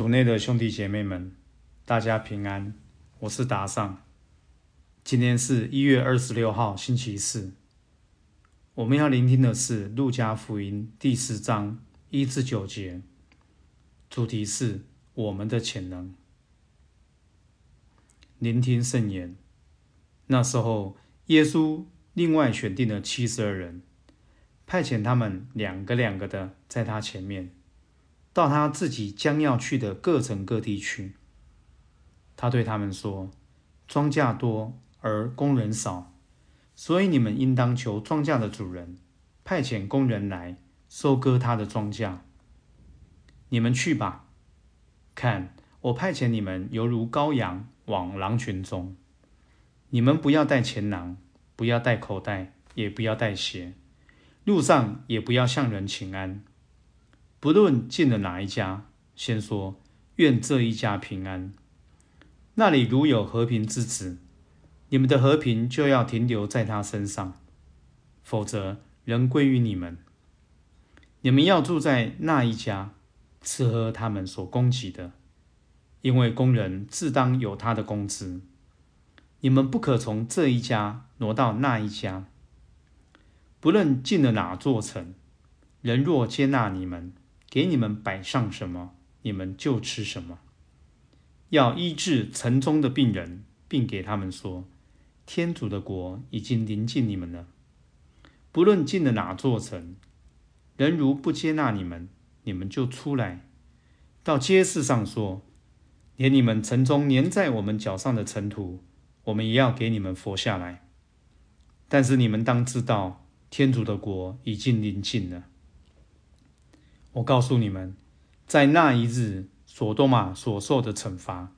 主内的兄弟姐妹们，大家平安，我是达尚。今天是一月二十六号，星期四。我们要聆听的是《路加福音》第四章一至九节，主题是我们的潜能。聆听圣言。那时候，耶稣另外选定了七十二人，派遣他们两个两个的在他前面。到他自己将要去的各城各地去，他对他们说：“庄稼多而工人少，所以你们应当求庄稼的主人派遣工人来收割他的庄稼。你们去吧，看我派遣你们犹如羔羊往狼群中。你们不要带钱囊，不要带口袋，也不要带鞋，路上也不要向人请安。”不论进了哪一家，先说愿这一家平安。那里如有和平之子，你们的和平就要停留在他身上；否则，仍归于你们。你们要住在那一家，吃喝他们所供给的，因为工人自当有他的工资。你们不可从这一家挪到那一家。不论进了哪座城，人若接纳你们。给你们摆上什么，你们就吃什么。要医治城中的病人，并给他们说：天主的国已经临近你们了。不论进了哪座城，人如不接纳你们，你们就出来到街市上说：连你们城中粘在我们脚上的尘土，我们也要给你们佛下来。但是你们当知道，天主的国已经临近了。我告诉你们，在那一日，索多玛所受的惩罚，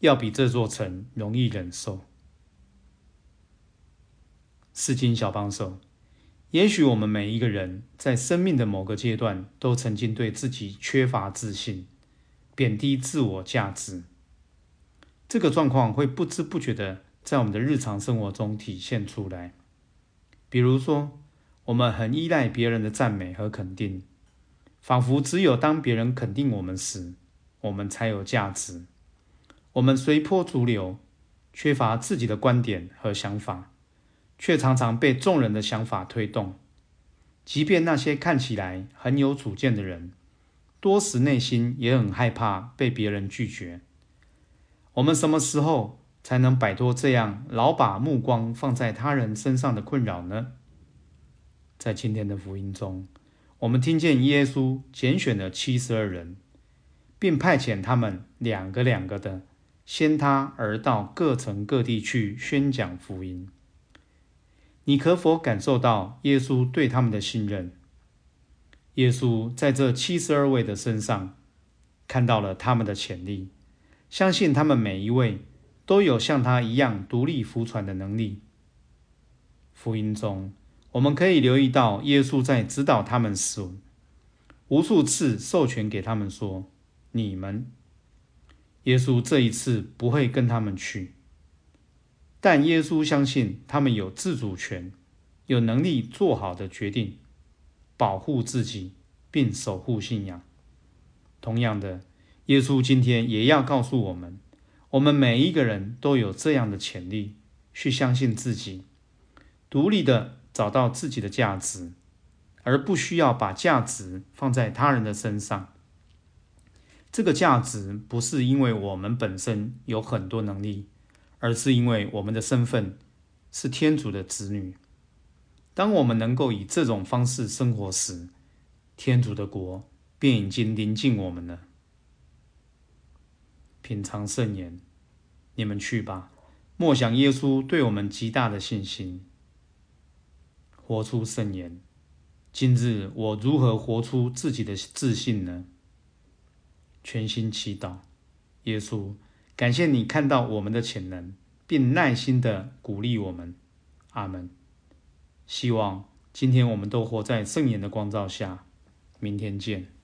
要比这座城容易忍受。四经小帮手，也许我们每一个人在生命的某个阶段，都曾经对自己缺乏自信，贬低自我价值。这个状况会不知不觉的在我们的日常生活中体现出来。比如说，我们很依赖别人的赞美和肯定。仿佛只有当别人肯定我们时，我们才有价值。我们随波逐流，缺乏自己的观点和想法，却常常被众人的想法推动。即便那些看起来很有主见的人，多时内心也很害怕被别人拒绝。我们什么时候才能摆脱这样老把目光放在他人身上的困扰呢？在今天的福音中。我们听见耶稣拣选了七十二人，并派遣他们两个两个的先他而到各城各地去宣讲福音。你可否感受到耶稣对他们的信任？耶稣在这七十二位的身上看到了他们的潜力，相信他们每一位都有像他一样独立服传的能力。福音中。我们可以留意到，耶稣在指导他们时，无数次授权给他们说：“你们。”耶稣这一次不会跟他们去，但耶稣相信他们有自主权，有能力做好的决定，保护自己并守护信仰。同样的，耶稣今天也要告诉我们：我们每一个人都有这样的潜力，去相信自己，独立的。找到自己的价值，而不需要把价值放在他人的身上。这个价值不是因为我们本身有很多能力，而是因为我们的身份是天主的子女。当我们能够以这种方式生活时，天主的国便已经临近我们了。品尝圣言，你们去吧，默想耶稣对我们极大的信心。活出圣言。今日我如何活出自己的自信呢？全心祈祷，耶稣，感谢你看到我们的潜能，并耐心的鼓励我们。阿门。希望今天我们都活在圣言的光照下。明天见。